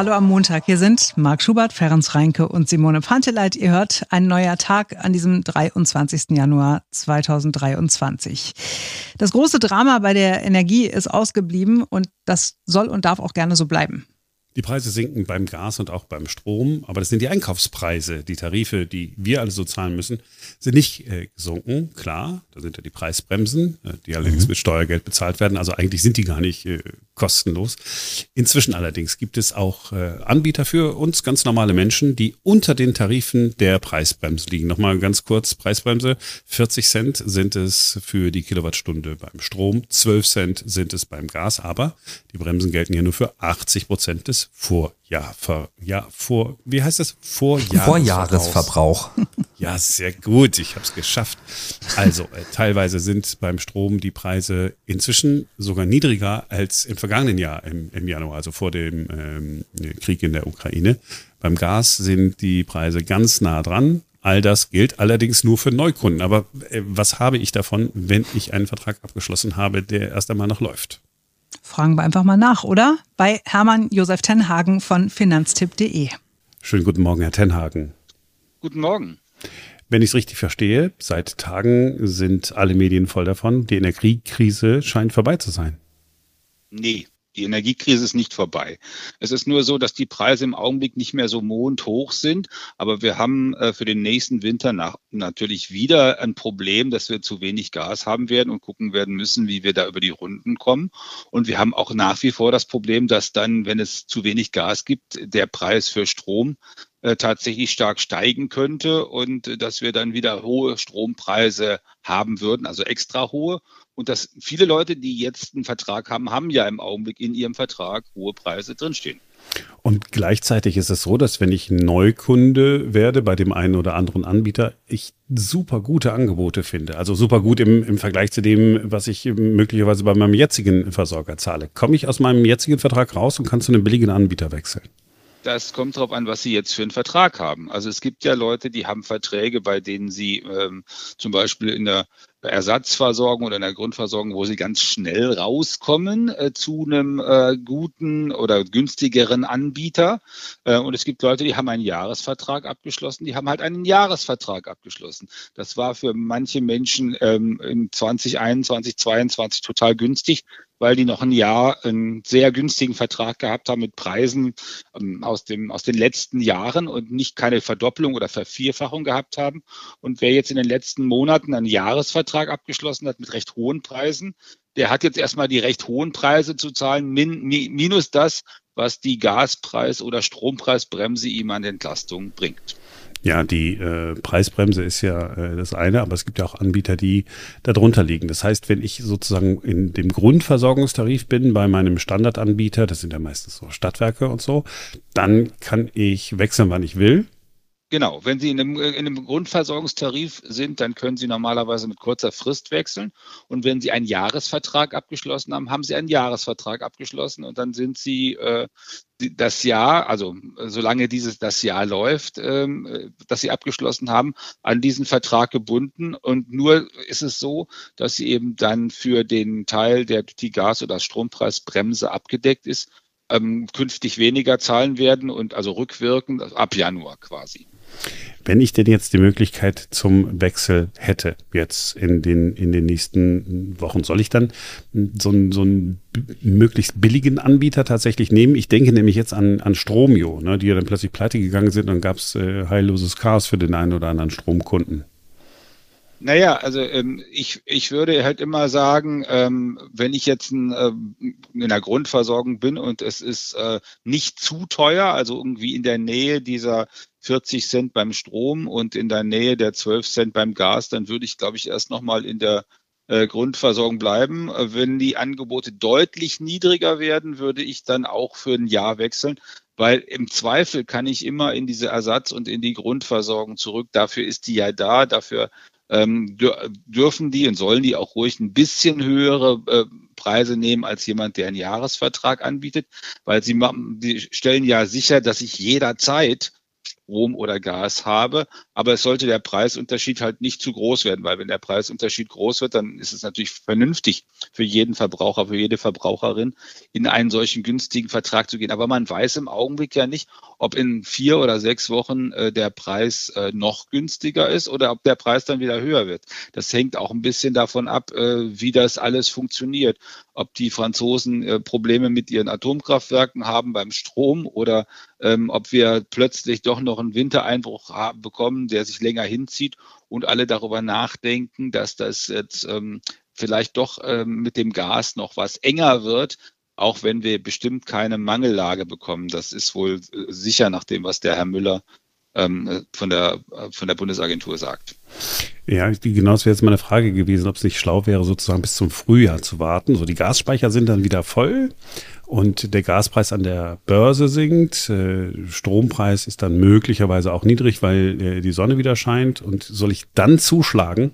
Hallo am Montag. Hier sind Marc Schubert, Ferenc Reinke und Simone Panteleit. Ihr hört ein neuer Tag an diesem 23. Januar 2023. Das große Drama bei der Energie ist ausgeblieben und das soll und darf auch gerne so bleiben. Die Preise sinken beim Gas und auch beim Strom, aber das sind die Einkaufspreise. Die Tarife, die wir alle so zahlen müssen, sind nicht äh, gesunken. Klar, da sind ja die Preisbremsen, äh, die allerdings mhm. mit Steuergeld bezahlt werden. Also eigentlich sind die gar nicht äh, kostenlos. Inzwischen allerdings gibt es auch äh, Anbieter für uns, ganz normale Menschen, die unter den Tarifen der Preisbremse liegen. Nochmal ganz kurz, Preisbremse, 40 Cent sind es für die Kilowattstunde beim Strom, 12 Cent sind es beim Gas, aber die Bremsen gelten hier nur für 80 Prozent des Vorjahr, ja, vor, wie heißt das? Vorjahresverbrauch. Vorjahresverbrauch. Ja, sehr gut, ich habe es geschafft. Also, äh, teilweise sind beim Strom die Preise inzwischen sogar niedriger als im vergangenen Jahr, im, im Januar, also vor dem ähm, Krieg in der Ukraine. Beim Gas sind die Preise ganz nah dran. All das gilt allerdings nur für Neukunden. Aber äh, was habe ich davon, wenn ich einen Vertrag abgeschlossen habe, der erst einmal noch läuft? Fragen wir einfach mal nach, oder? Bei Hermann Josef Tenhagen von finanztipp.de. Schönen guten Morgen, Herr Tenhagen. Guten Morgen. Wenn ich es richtig verstehe, seit Tagen sind alle Medien voll davon, die Energiekrise scheint vorbei zu sein. Nee, die Energiekrise ist nicht vorbei. Es ist nur so, dass die Preise im Augenblick nicht mehr so mondhoch sind. Aber wir haben äh, für den nächsten Winter nach, natürlich wieder ein Problem, dass wir zu wenig Gas haben werden und gucken werden müssen, wie wir da über die Runden kommen. Und wir haben auch nach wie vor das Problem, dass dann, wenn es zu wenig Gas gibt, der Preis für Strom tatsächlich stark steigen könnte und äh, dass wir dann wieder hohe Strompreise haben würden, also extra hohe. Und dass viele Leute, die jetzt einen Vertrag haben, haben ja im Augenblick in ihrem Vertrag hohe Preise drinstehen. Und gleichzeitig ist es so, dass wenn ich Neukunde werde bei dem einen oder anderen Anbieter, ich super gute Angebote finde. Also super gut im, im Vergleich zu dem, was ich möglicherweise bei meinem jetzigen Versorger zahle. Komme ich aus meinem jetzigen Vertrag raus und kann zu einem billigen Anbieter wechseln? Das kommt darauf an, was Sie jetzt für einen Vertrag haben. Also es gibt ja Leute, die haben Verträge, bei denen sie ähm, zum Beispiel in der Ersatzversorgung oder in der Grundversorgung, wo sie ganz schnell rauskommen äh, zu einem äh, guten oder günstigeren Anbieter. Äh, und es gibt Leute, die haben einen Jahresvertrag abgeschlossen, die haben halt einen Jahresvertrag abgeschlossen. Das war für manche Menschen ähm, in 2021, 2022 total günstig weil die noch ein Jahr einen sehr günstigen Vertrag gehabt haben mit Preisen ähm, aus, dem, aus den letzten Jahren und nicht keine Verdopplung oder Vervierfachung gehabt haben. Und wer jetzt in den letzten Monaten einen Jahresvertrag abgeschlossen hat mit recht hohen Preisen, der hat jetzt erstmal die recht hohen Preise zu zahlen, min, minus das, was die Gaspreis- oder Strompreisbremse ihm an Entlastung bringt. Ja, die äh, Preisbremse ist ja äh, das eine, aber es gibt ja auch Anbieter, die darunter liegen. Das heißt, wenn ich sozusagen in dem Grundversorgungstarif bin bei meinem Standardanbieter, das sind ja meistens so Stadtwerke und so, dann kann ich wechseln, wann ich will. Genau, wenn Sie in einem, in einem, Grundversorgungstarif sind, dann können Sie normalerweise mit kurzer Frist wechseln. Und wenn Sie einen Jahresvertrag abgeschlossen haben, haben Sie einen Jahresvertrag abgeschlossen und dann sind Sie äh, das Jahr, also solange dieses das Jahr läuft, ähm, das Sie abgeschlossen haben, an diesen Vertrag gebunden. Und nur ist es so, dass Sie eben dann für den Teil, der die Gas- oder Strompreisbremse abgedeckt ist, ähm, künftig weniger zahlen werden und also rückwirkend ab Januar quasi. Wenn ich denn jetzt die Möglichkeit zum Wechsel hätte, jetzt in den, in den nächsten Wochen, soll ich dann so einen, so einen möglichst billigen Anbieter tatsächlich nehmen? Ich denke nämlich jetzt an, an Stromio, ne, die ja dann plötzlich pleite gegangen sind und gab es äh, heilloses Chaos für den einen oder anderen Stromkunden. Naja, also ähm, ich, ich würde halt immer sagen, ähm, wenn ich jetzt ein, äh, in der Grundversorgung bin und es ist äh, nicht zu teuer, also irgendwie in der Nähe dieser 40 Cent beim Strom und in der Nähe der 12 Cent beim Gas, dann würde ich, glaube ich, erst nochmal in der äh, Grundversorgung bleiben. Wenn die Angebote deutlich niedriger werden, würde ich dann auch für ein Jahr wechseln, weil im Zweifel kann ich immer in diese Ersatz- und in die Grundversorgung zurück. Dafür ist die ja da, dafür ähm, dürfen die und sollen die auch ruhig ein bisschen höhere äh, Preise nehmen als jemand, der einen Jahresvertrag anbietet, weil sie, die stellen ja sicher, dass ich jederzeit Strom oder Gas habe. Aber es sollte der Preisunterschied halt nicht zu groß werden, weil wenn der Preisunterschied groß wird, dann ist es natürlich vernünftig für jeden Verbraucher, für jede Verbraucherin in einen solchen günstigen Vertrag zu gehen. Aber man weiß im Augenblick ja nicht, ob in vier oder sechs Wochen äh, der Preis äh, noch günstiger ist oder ob der Preis dann wieder höher wird. Das hängt auch ein bisschen davon ab, äh, wie das alles funktioniert. Ob die Franzosen äh, Probleme mit ihren Atomkraftwerken haben beim Strom oder ähm, ob wir plötzlich doch noch einen Wintereinbruch haben, bekommen, der sich länger hinzieht und alle darüber nachdenken, dass das jetzt ähm, vielleicht doch ähm, mit dem Gas noch was enger wird, auch wenn wir bestimmt keine Mangellage bekommen. Das ist wohl äh, sicher nach dem, was der Herr Müller ähm, von, der, äh, von der Bundesagentur sagt. Ja, genau, das wäre jetzt meine Frage gewesen, ob es nicht schlau wäre, sozusagen bis zum Frühjahr zu warten. So, die Gasspeicher sind dann wieder voll und der Gaspreis an der Börse sinkt. Äh, Strompreis ist dann möglicherweise auch niedrig, weil äh, die Sonne wieder scheint. Und soll ich dann zuschlagen?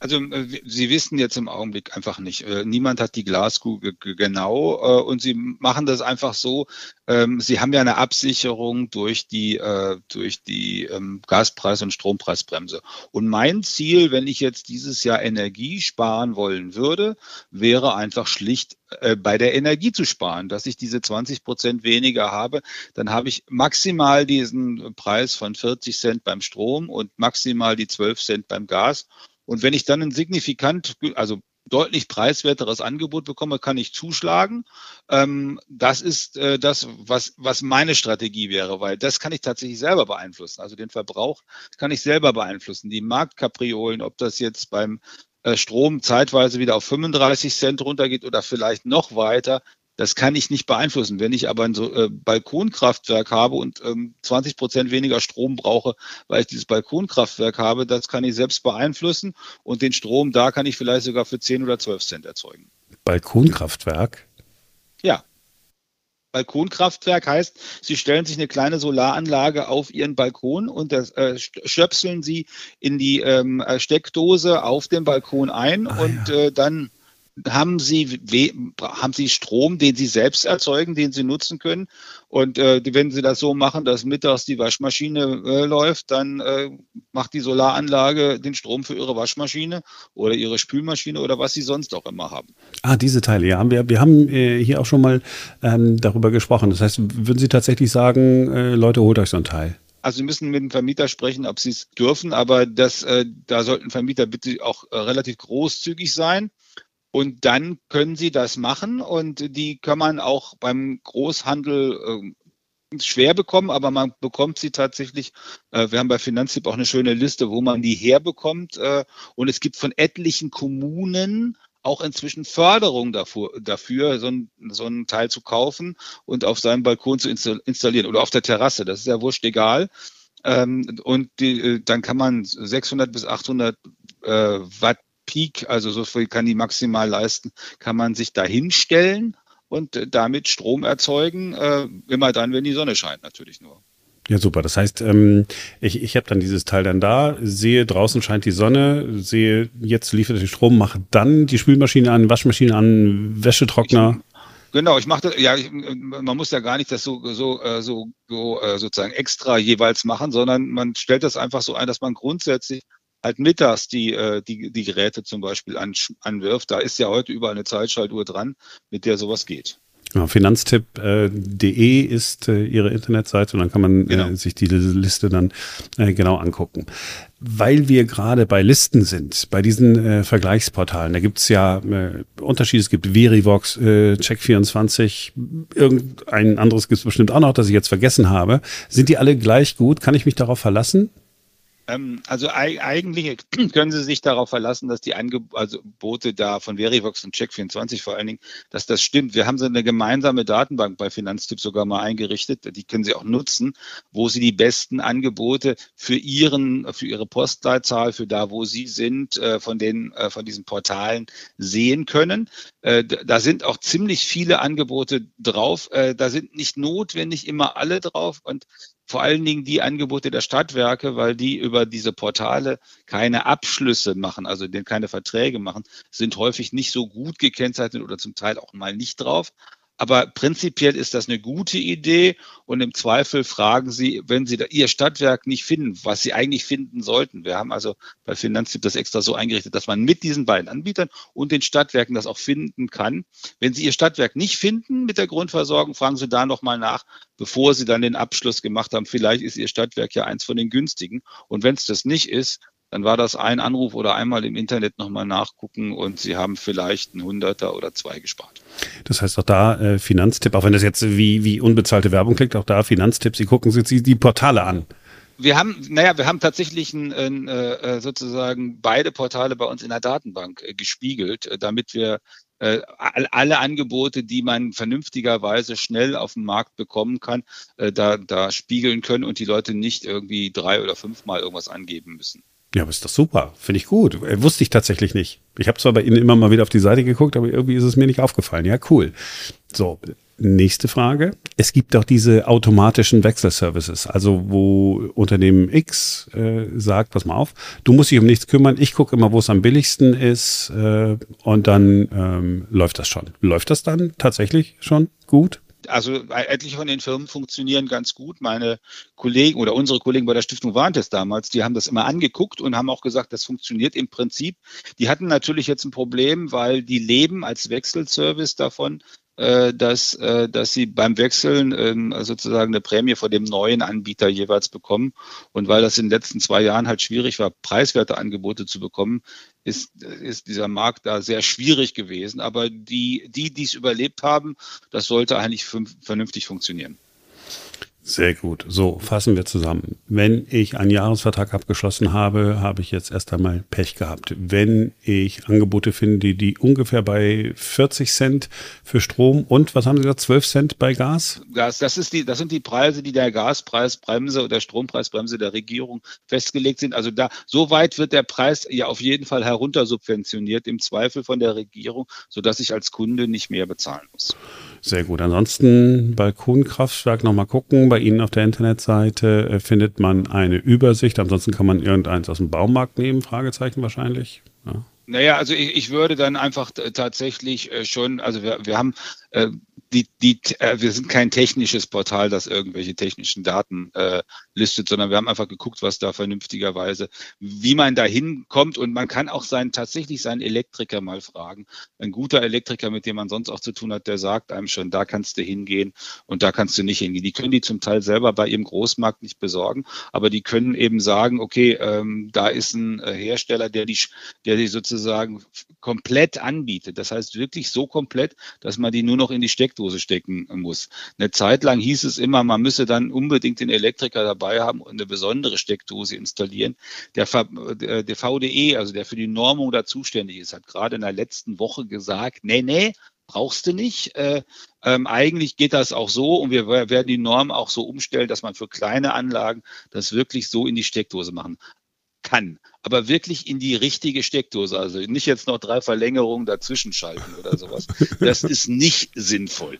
Also äh, Sie wissen jetzt im Augenblick einfach nicht. Äh, niemand hat die Glaskugel genau äh, und Sie machen das einfach so. Ähm, Sie haben ja eine Absicherung durch die, durch die ähm, Gaspreis- und Strompreisbremse. Und mein Ziel, wenn ich jetzt dieses Jahr Energie sparen wollen würde, wäre einfach schlicht bei der Energie zu sparen, dass ich diese 20 Prozent weniger habe, dann habe ich maximal diesen Preis von 40 Cent beim Strom und maximal die 12 Cent beim Gas und wenn ich dann ein signifikant, also deutlich preiswerteres Angebot bekomme, kann ich zuschlagen. Ähm, das ist äh, das, was, was meine Strategie wäre, weil das kann ich tatsächlich selber beeinflussen. Also den Verbrauch kann ich selber beeinflussen. Die Marktkapriolen, ob das jetzt beim äh, Strom zeitweise wieder auf 35 Cent runtergeht oder vielleicht noch weiter, das kann ich nicht beeinflussen. Wenn ich aber ein so, äh, Balkonkraftwerk habe und ähm, 20 Prozent weniger Strom brauche, weil ich dieses Balkonkraftwerk habe, das kann ich selbst beeinflussen. Und den Strom, da kann ich vielleicht sogar für 10 oder 12 Cent erzeugen. Balkonkraftwerk? Ja. Balkonkraftwerk heißt, Sie stellen sich eine kleine Solaranlage auf Ihren Balkon und das äh, stöpseln Sie in die ähm, Steckdose auf dem Balkon ein ah, und ja. äh, dann haben Sie, haben Sie Strom, den Sie selbst erzeugen, den Sie nutzen können. Und äh, wenn Sie das so machen, dass mittags die Waschmaschine äh, läuft, dann äh, macht die Solaranlage den Strom für Ihre Waschmaschine oder Ihre Spülmaschine oder was Sie sonst auch immer haben. Ah, diese Teile, ja. Wir, wir haben äh, hier auch schon mal ähm, darüber gesprochen. Das heißt, würden Sie tatsächlich sagen, äh, Leute, holt euch so ein Teil? Also Sie müssen mit dem Vermieter sprechen, ob Sie es dürfen, aber das, äh, da sollten Vermieter bitte auch äh, relativ großzügig sein. Und dann können Sie das machen und die kann man auch beim Großhandel äh, schwer bekommen, aber man bekommt sie tatsächlich. Äh, wir haben bei Finanztipp auch eine schöne Liste, wo man die herbekommt. Äh, und es gibt von etlichen Kommunen auch inzwischen Förderung dafür, dafür so, ein, so einen Teil zu kaufen und auf seinem Balkon zu installieren oder auf der Terrasse. Das ist ja wurscht egal. Ähm, und die, äh, dann kann man 600 bis 800 äh, Watt Peak, also so viel kann die maximal leisten, kann man sich da hinstellen und äh, damit Strom erzeugen, äh, immer dann, wenn die Sonne scheint, natürlich nur. Ja, super. Das heißt, ähm, ich, ich habe dann dieses Teil dann da, sehe, draußen scheint die Sonne, sehe, jetzt liefert der Strom, mache dann die Spülmaschine an, Waschmaschine an, Wäschetrockner. Ich, genau, ich mache das, ja, ich, man muss ja gar nicht das so, so, äh, so, so sozusagen extra jeweils machen, sondern man stellt das einfach so ein, dass man grundsätzlich halt mittags die, äh, die, die Geräte zum Beispiel an, anwirft. Da ist ja heute überall eine Zeitschaltuhr dran, mit der sowas geht. Ja, Finanztipp.de äh, ist äh, Ihre Internetseite und dann kann man äh, genau. äh, sich diese Liste dann genau angucken. Weil wir gerade bei Listen sind, bei diesen Vergleichsportalen, da gibt's ja äh, Unterschiede. Es gibt Verivox, äh, Check24, irgendein anderes gibt's bestimmt auch noch, das ich jetzt vergessen habe. Sind die alle gleich gut? Kann ich mich darauf verlassen? Ähm, also eigentlich können Sie sich darauf verlassen, dass die Angebote also da von Verivox und Check24 vor allen Dingen, dass das stimmt. Wir haben so eine gemeinsame Datenbank bei Finanztipp sogar mal eingerichtet. Die können Sie auch nutzen, wo Sie die besten Angebote für Ihren, für Ihre Postleitzahl, für da, wo Sie sind, äh, von den, äh, von diesen Portalen sehen können. Äh, da sind auch ziemlich viele Angebote drauf. Da sind nicht notwendig immer alle drauf und vor allen Dingen die Angebote der Stadtwerke, weil die über diese Portale keine Abschlüsse machen, also keine Verträge machen, sind häufig nicht so gut gekennzeichnet oder zum Teil auch mal nicht drauf. Aber prinzipiell ist das eine gute Idee und im Zweifel fragen Sie, wenn Sie Ihr Stadtwerk nicht finden, was Sie eigentlich finden sollten. Wir haben also bei Finanztipp das extra so eingerichtet, dass man mit diesen beiden Anbietern und den Stadtwerken das auch finden kann. Wenn Sie Ihr Stadtwerk nicht finden mit der Grundversorgung, fragen Sie da nochmal nach, bevor Sie dann den Abschluss gemacht haben. Vielleicht ist Ihr Stadtwerk ja eins von den günstigen. Und wenn es das nicht ist, dann war das ein Anruf oder einmal im Internet nochmal nachgucken und Sie haben vielleicht einen Hunderter oder zwei gespart. Das heißt auch da äh, Finanztipp, auch wenn das jetzt wie, wie unbezahlte Werbung klingt, auch da Finanztipp, Sie gucken sich die Portale an. Wir haben, naja, wir haben tatsächlich ein, ein, äh, sozusagen beide Portale bei uns in der Datenbank äh, gespiegelt, äh, damit wir alle Angebote, die man vernünftigerweise schnell auf dem Markt bekommen kann, da, da spiegeln können und die Leute nicht irgendwie drei oder fünfmal irgendwas angeben müssen. Ja, aber ist doch super. Finde ich gut. Äh, wusste ich tatsächlich nicht. Ich habe zwar bei Ihnen immer mal wieder auf die Seite geguckt, aber irgendwie ist es mir nicht aufgefallen. Ja, cool. So, nächste Frage. Es gibt auch diese automatischen Wechselservices, also wo Unternehmen X äh, sagt, pass mal auf, du musst dich um nichts kümmern, ich gucke immer, wo es am billigsten ist äh, und dann ähm, läuft das schon. Läuft das dann tatsächlich schon gut? Also etliche von den Firmen funktionieren ganz gut. Meine Kollegen oder unsere Kollegen bei der Stiftung Warntest damals, die haben das immer angeguckt und haben auch gesagt, das funktioniert im Prinzip. Die hatten natürlich jetzt ein Problem, weil die leben als Wechselservice davon, äh, dass, äh, dass sie beim Wechseln ähm, sozusagen eine Prämie von dem neuen Anbieter jeweils bekommen. Und weil das in den letzten zwei Jahren halt schwierig war, preiswerte Angebote zu bekommen, ist, ist dieser Markt da sehr schwierig gewesen. Aber die, die, die es überlebt haben, das sollte eigentlich vernünftig funktionieren. Sehr gut. So, fassen wir zusammen. Wenn ich einen Jahresvertrag abgeschlossen habe, habe ich jetzt erst einmal Pech gehabt. Wenn ich Angebote finde, die ungefähr bei 40 Cent für Strom und, was haben Sie gesagt, 12 Cent bei Gas? Gas, das, ist die, das sind die Preise, die der Gaspreisbremse oder Strompreisbremse der Regierung festgelegt sind. Also da, so weit wird der Preis ja auf jeden Fall heruntersubventioniert, im Zweifel von der Regierung, sodass ich als Kunde nicht mehr bezahlen muss. Sehr gut. Ansonsten Balkonkraftwerk nochmal gucken. Bei Ihnen auf der Internetseite äh, findet man eine Übersicht. Ansonsten kann man irgendeins aus dem Baumarkt nehmen, Fragezeichen wahrscheinlich. Ja. Naja, also ich, ich würde dann einfach tatsächlich äh, schon, also wir, wir haben äh, die, die, äh, wir sind kein technisches Portal, das irgendwelche technischen Daten äh, listet, sondern wir haben einfach geguckt, was da vernünftigerweise, wie man da hinkommt und man kann auch seinen, tatsächlich seinen Elektriker mal fragen. Ein guter Elektriker, mit dem man sonst auch zu tun hat, der sagt einem schon, da kannst du hingehen und da kannst du nicht hingehen. Die können die zum Teil selber bei ihrem Großmarkt nicht besorgen, aber die können eben sagen, okay, ähm, da ist ein äh, Hersteller, der die, der die sozusagen komplett anbietet. Das heißt wirklich so komplett, dass man die nur noch in die Steckdose stecken muss. Eine Zeit lang hieß es immer, man müsse dann unbedingt den Elektriker dabei haben und eine besondere Steckdose installieren. Der, der VDE, also der für die Normung da zuständig ist, hat gerade in der letzten Woche gesagt, nee, nee, brauchst du nicht. Äh, ähm, eigentlich geht das auch so und wir werden die Norm auch so umstellen, dass man für kleine Anlagen das wirklich so in die Steckdose machen kann, aber wirklich in die richtige Steckdose. Also nicht jetzt noch drei Verlängerungen dazwischen schalten oder sowas. Das ist nicht sinnvoll.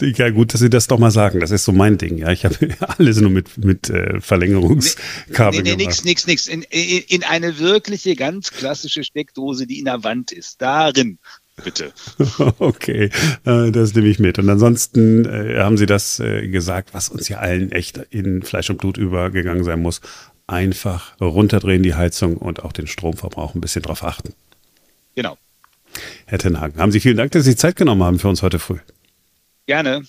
Ja, gut, dass Sie das doch mal sagen. Das ist so mein Ding. Ja, ich habe alles nur mit, mit äh, Verlängerungskabel nee, nee, gemacht. Nix, nix, nix. In, in, in eine wirkliche, ganz klassische Steckdose, die in der Wand ist. Darin bitte. Okay, äh, das nehme ich mit. Und ansonsten äh, haben Sie das äh, gesagt, was uns ja allen echt in Fleisch und Blut übergegangen sein muss einfach runterdrehen die Heizung und auch den Stromverbrauch ein bisschen drauf achten. Genau. Herr Tenhagen, haben Sie vielen Dank, dass Sie Zeit genommen haben für uns heute früh. Gerne.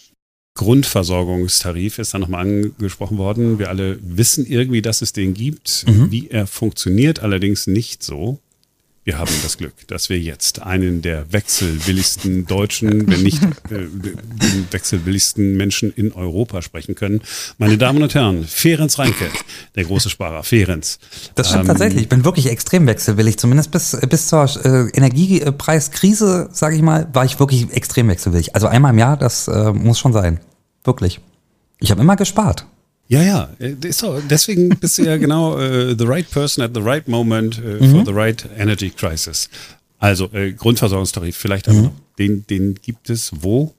Grundversorgungstarif ist da nochmal angesprochen worden. Wir alle wissen irgendwie, dass es den gibt. Mhm. Wie er funktioniert, allerdings nicht so. Wir haben das Glück, dass wir jetzt einen der wechselwilligsten Deutschen, wenn nicht äh, den wechselwilligsten Menschen in Europa sprechen können. Meine Damen und Herren, Ferenc Reinke, der große Sparer, Ferenc. Das stimmt ähm, tatsächlich. Ich bin wirklich extrem wechselwillig. Zumindest bis, bis zur äh, Energiepreiskrise, sage ich mal, war ich wirklich extrem wechselwillig. Also einmal im Jahr, das äh, muss schon sein. Wirklich. Ich habe immer gespart. Ja, ja, äh, so, deswegen bist du ja genau uh, the right person at the right moment uh, mhm. for the right energy crisis. Also äh, Grundversorgungstarif, vielleicht mhm. den, den gibt es wo?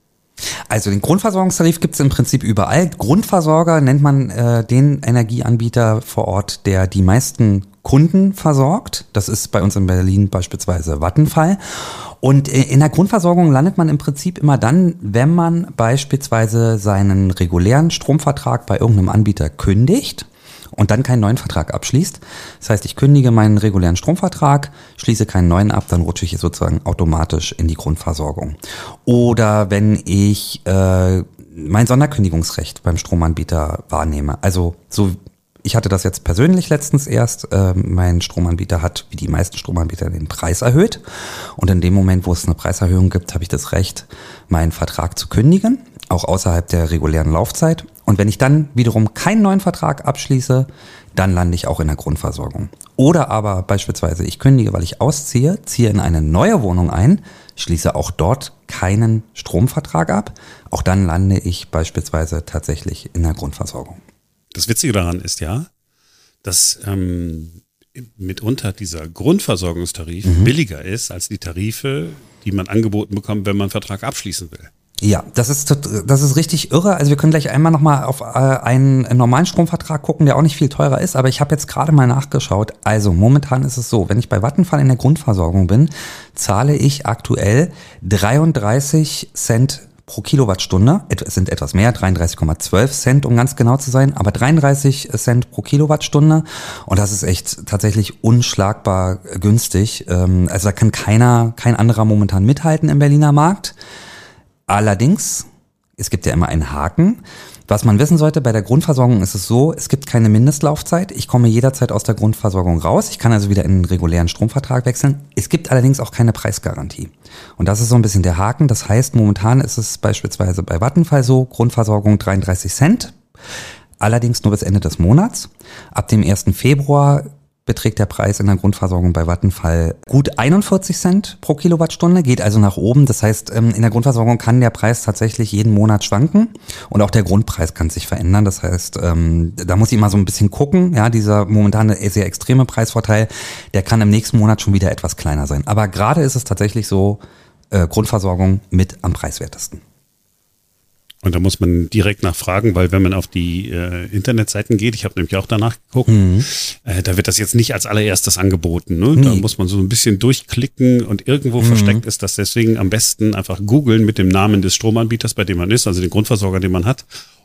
Also den Grundversorgungstarif gibt es im Prinzip überall. Grundversorger nennt man äh, den Energieanbieter vor Ort, der die meisten Kunden versorgt. Das ist bei uns in Berlin beispielsweise Vattenfall. Und äh, in der Grundversorgung landet man im Prinzip immer dann, wenn man beispielsweise seinen regulären Stromvertrag bei irgendeinem Anbieter kündigt und dann keinen neuen Vertrag abschließt. Das heißt, ich kündige meinen regulären Stromvertrag, schließe keinen neuen ab, dann rutsche ich sozusagen automatisch in die Grundversorgung. Oder wenn ich äh, mein Sonderkündigungsrecht beim Stromanbieter wahrnehme. Also so ich hatte das jetzt persönlich letztens erst. Äh, mein Stromanbieter hat, wie die meisten Stromanbieter, den Preis erhöht. Und in dem Moment, wo es eine Preiserhöhung gibt, habe ich das Recht, meinen Vertrag zu kündigen, auch außerhalb der regulären Laufzeit. Und wenn ich dann wiederum keinen neuen Vertrag abschließe, dann lande ich auch in der Grundversorgung. Oder aber beispielsweise ich kündige, weil ich ausziehe, ziehe in eine neue Wohnung ein, schließe auch dort keinen Stromvertrag ab. Auch dann lande ich beispielsweise tatsächlich in der Grundversorgung. Das Witzige daran ist ja, dass ähm, mitunter dieser Grundversorgungstarif mhm. billiger ist als die Tarife, die man angeboten bekommt, wenn man einen Vertrag abschließen will. Ja, das ist, das ist richtig irre. Also wir können gleich einmal nochmal auf äh, einen normalen Stromvertrag gucken, der auch nicht viel teurer ist. Aber ich habe jetzt gerade mal nachgeschaut. Also momentan ist es so, wenn ich bei Vattenfall in der Grundversorgung bin, zahle ich aktuell 33 Cent pro Kilowattstunde. Es sind etwas mehr, 33,12 Cent, um ganz genau zu sein, aber 33 Cent pro Kilowattstunde. Und das ist echt tatsächlich unschlagbar günstig. Ähm, also da kann keiner, kein anderer momentan mithalten im Berliner Markt. Allerdings, es gibt ja immer einen Haken. Was man wissen sollte, bei der Grundversorgung ist es so, es gibt keine Mindestlaufzeit. Ich komme jederzeit aus der Grundversorgung raus. Ich kann also wieder in einen regulären Stromvertrag wechseln. Es gibt allerdings auch keine Preisgarantie. Und das ist so ein bisschen der Haken. Das heißt, momentan ist es beispielsweise bei Vattenfall so, Grundversorgung 33 Cent. Allerdings nur bis Ende des Monats. Ab dem 1. Februar beträgt der Preis in der Grundversorgung bei Vattenfall gut 41 Cent pro Kilowattstunde, geht also nach oben. Das heißt, ähm, in der Grundversorgung kann der Preis tatsächlich jeden Monat schwanken und auch der Grundpreis kann sich verändern. Das heißt, ähm, da muss ich immer so ein bisschen gucken. Ja, dieser momentane sehr extreme Preisvorteil, der kann im nächsten Monat schon wieder etwas kleiner sein. Aber gerade ist es tatsächlich so, äh, Grundversorgung mit am preiswertesten. Und da muss man direkt nachfragen, weil wenn man auf die äh, Internetseiten geht, ich habe nämlich auch danach geguckt, mhm. äh, da wird das jetzt nicht als allererstes angeboten. Ne? Nee. Da muss man so ein bisschen durchklicken und irgendwo mhm. versteckt ist das. Deswegen am besten einfach googeln mit dem Namen des Stromanbieters, bei dem man ist, also den Grundversorger, den man hat,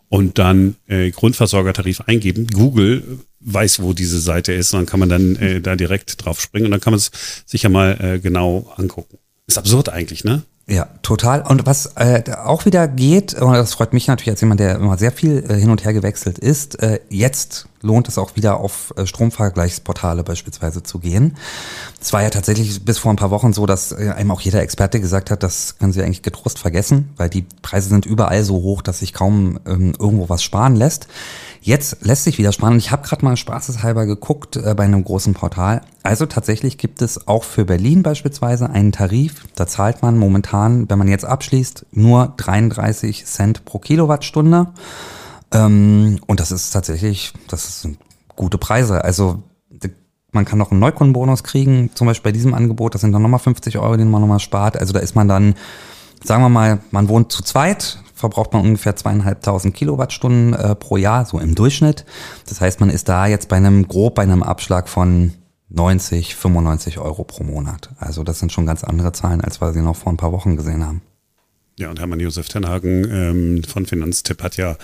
und dann äh, Grundversorgertarif eingeben. Google weiß, wo diese Seite ist, und dann kann man dann äh, da direkt drauf springen und dann kann man es sich ja mal äh, genau angucken. Ist absurd eigentlich, ne? Ja, total. Und was äh, auch wieder geht, und das freut mich natürlich als jemand, der immer sehr viel äh, hin und her gewechselt ist, äh, jetzt lohnt es auch wieder auf äh, Stromvergleichsportale beispielsweise zu gehen. Es war ja tatsächlich bis vor ein paar Wochen so, dass äh, einem auch jeder Experte gesagt hat, das können Sie eigentlich getrost vergessen, weil die Preise sind überall so hoch, dass sich kaum ähm, irgendwo was sparen lässt. Jetzt lässt sich wieder sparen. Ich habe gerade mal spaßeshalber geguckt äh, bei einem großen Portal. Also tatsächlich gibt es auch für Berlin beispielsweise einen Tarif. Da zahlt man momentan, wenn man jetzt abschließt, nur 33 Cent pro Kilowattstunde. Ähm, und das ist tatsächlich, das sind gute Preise. Also man kann noch einen Neukundenbonus kriegen, zum Beispiel bei diesem Angebot. Das sind dann nochmal 50 Euro, den man nochmal spart. Also da ist man dann, sagen wir mal, man wohnt zu zweit, verbraucht man ungefähr zweieinhalbtausend Kilowattstunden äh, pro Jahr, so im Durchschnitt. Das heißt, man ist da jetzt bei einem, grob bei einem Abschlag von 90, 95 Euro pro Monat. Also das sind schon ganz andere Zahlen, als wir sie noch vor ein paar Wochen gesehen haben. Ja, und Hermann Josef Tenhagen ähm, von Finanztipp hat ja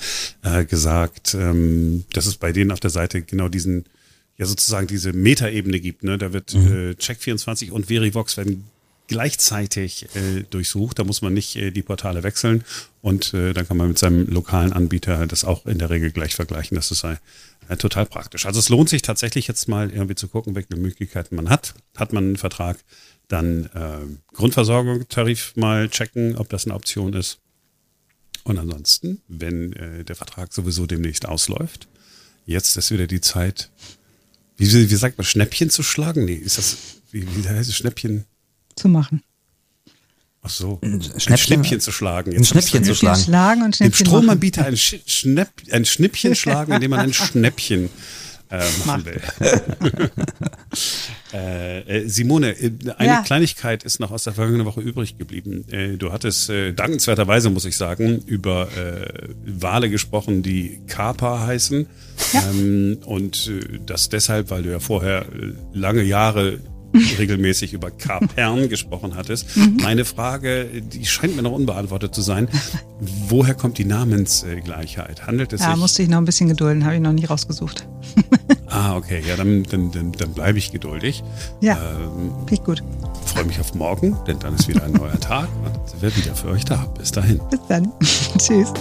äh, gesagt, ähm, dass es bei denen auf der Seite genau diesen, ja sozusagen diese Metaebene gibt. Ne? Da wird mhm. äh, Check24 und Verivox werden gleichzeitig äh, durchsucht. Da muss man nicht äh, die Portale wechseln und äh, dann kann man mit seinem lokalen Anbieter das auch in der Regel gleich vergleichen. Das ist äh, total praktisch. Also es lohnt sich tatsächlich jetzt mal irgendwie zu gucken, welche Möglichkeiten man hat. Hat man einen Vertrag, dann äh, Grundversorgungstarif mal checken, ob das eine Option ist. Und ansonsten, wenn äh, der Vertrag sowieso demnächst ausläuft, jetzt ist wieder die Zeit, wie, wie sagt man, Schnäppchen zu schlagen? Nee, ist das, wie, wie heißt es, Schnäppchen? Zu machen. Ach so, ein Schnippchen zu schlagen. Jetzt ein Schnippchen zu schlagen. schlagen und Schnippchen Dem Stromanbieter ein, Schnipp, ein Schnippchen schlagen, indem man ein Schnäppchen äh, machen will. äh, äh, Simone, äh, eine ja. Kleinigkeit ist noch aus der vergangenen Woche übrig geblieben. Äh, du hattest äh, dankenswerterweise, muss ich sagen, über Wale gesprochen, die Kapa heißen. Ja. Ähm, und das deshalb, weil du ja vorher lange Jahre regelmäßig über Kapern gesprochen hattest. Mhm. Meine Frage, die scheint mir noch unbeantwortet zu sein. Woher kommt die Namensgleichheit? Handelt es ja, sich? musste ich noch ein bisschen gedulden, habe ich noch nicht rausgesucht. ah, okay. Ja, dann, dann, dann, dann bleibe ich geduldig. Ja, ähm, ich gut. Freue mich auf morgen, denn dann ist wieder ein neuer Tag und sind wir wieder für euch da. Bis dahin. Bis dann. Tschüss.